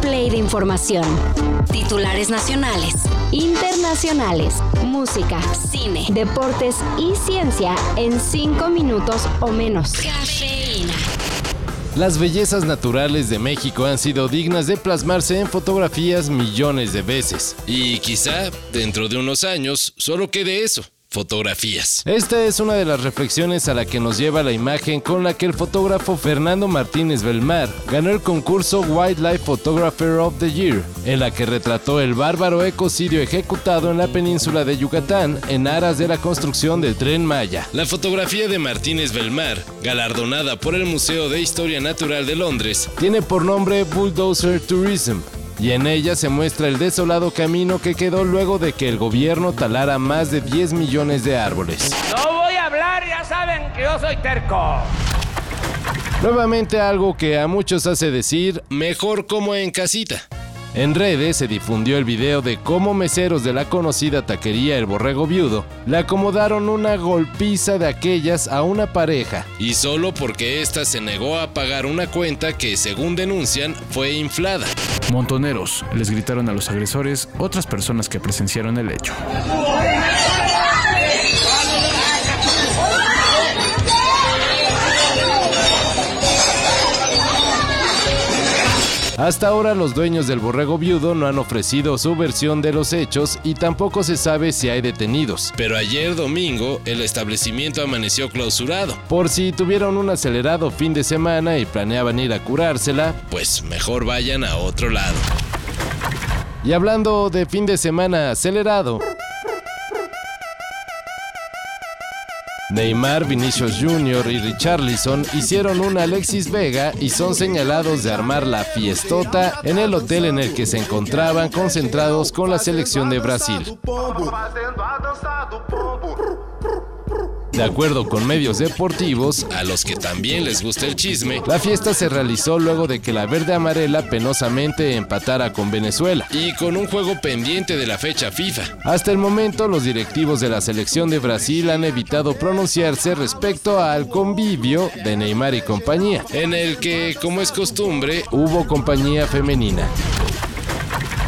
play de información. Titulares nacionales, internacionales, música, cine, deportes y ciencia en 5 minutos o menos. Las bellezas naturales de México han sido dignas de plasmarse en fotografías millones de veces. Y quizá, dentro de unos años, solo quede eso fotografías. Esta es una de las reflexiones a la que nos lleva la imagen con la que el fotógrafo Fernando Martínez Belmar ganó el concurso Wildlife Photographer of the Year, en la que retrató el bárbaro ecocidio ejecutado en la península de Yucatán en aras de la construcción del tren Maya. La fotografía de Martínez Belmar, galardonada por el Museo de Historia Natural de Londres, tiene por nombre Bulldozer Tourism y en ella se muestra el desolado camino que quedó luego de que el gobierno talara más de 10 millones de árboles. No voy a hablar, ya saben que yo soy terco. Nuevamente algo que a muchos hace decir, mejor como en casita. En redes se difundió el video de cómo meseros de la conocida taquería El Borrego Viudo le acomodaron una golpiza de aquellas a una pareja, y solo porque ésta se negó a pagar una cuenta que, según denuncian, fue inflada. Montoneros les gritaron a los agresores otras personas que presenciaron el hecho. Hasta ahora los dueños del borrego viudo no han ofrecido su versión de los hechos y tampoco se sabe si hay detenidos. Pero ayer domingo el establecimiento amaneció clausurado. Por si tuvieron un acelerado fin de semana y planeaban ir a curársela, pues mejor vayan a otro lado. Y hablando de fin de semana acelerado, Neymar, Vinicius Jr. y Richarlison hicieron un Alexis Vega y son señalados de armar la fiestota en el hotel en el que se encontraban concentrados con la selección de Brasil. De acuerdo con medios deportivos, a los que también les gusta el chisme, la fiesta se realizó luego de que la verde amarela penosamente empatara con Venezuela y con un juego pendiente de la fecha FIFA. Hasta el momento, los directivos de la selección de Brasil han evitado pronunciarse respecto al convivio de Neymar y compañía, en el que, como es costumbre, hubo compañía femenina.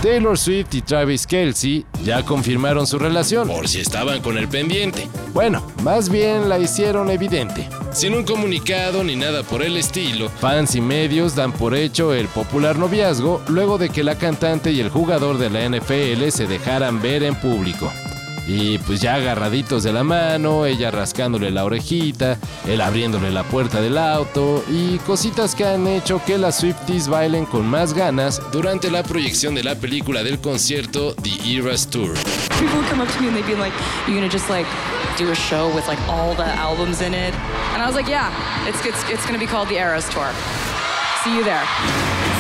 Taylor Swift y Travis Kelsey ya confirmaron su relación, por si estaban con el pendiente. Bueno, más bien la hicieron evidente. Sin un comunicado ni nada por el estilo, fans y medios dan por hecho el popular noviazgo luego de que la cantante y el jugador de la NFL se dejaran ver en público. Y pues ya agarraditos de la mano, ella rascándole la orejita, él abriéndole la puerta del auto y cositas que han hecho que las Swifties bailen con más ganas durante la proyección de la película del concierto The Eras Tour. People come up to me and they'd be like, "You gonna just like do a show with like all the albums in it?" And I was like, "Yeah, it's it's, it's gonna be called The Eras Tour. See you there."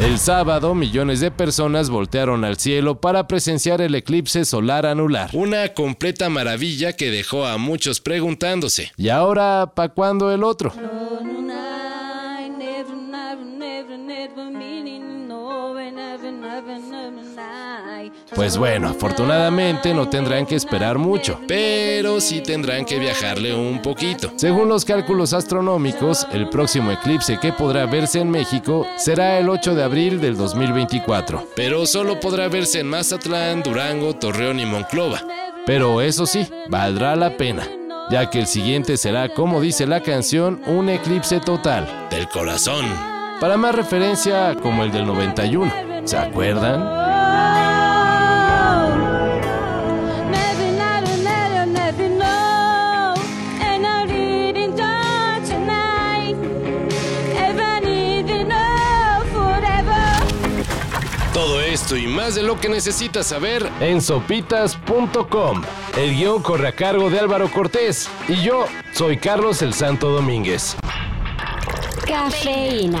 El sábado, millones de personas voltearon al cielo para presenciar el eclipse solar anular. Una completa maravilla que dejó a muchos preguntándose. ¿Y ahora, ¿pa' cuándo el otro? Pues bueno, afortunadamente no tendrán que esperar mucho, pero sí tendrán que viajarle un poquito. Según los cálculos astronómicos, el próximo eclipse que podrá verse en México será el 8 de abril del 2024, pero solo podrá verse en Mazatlán, Durango, Torreón y Monclova. Pero eso sí, valdrá la pena ya que el siguiente será, como dice la canción, un eclipse total del corazón. Para más referencia, como el del 91, ¿se acuerdan? Todo esto y más de lo que necesitas saber en sopitas.com. El guion corre a cargo de Álvaro Cortés y yo soy Carlos el Santo Domínguez. Cafeína.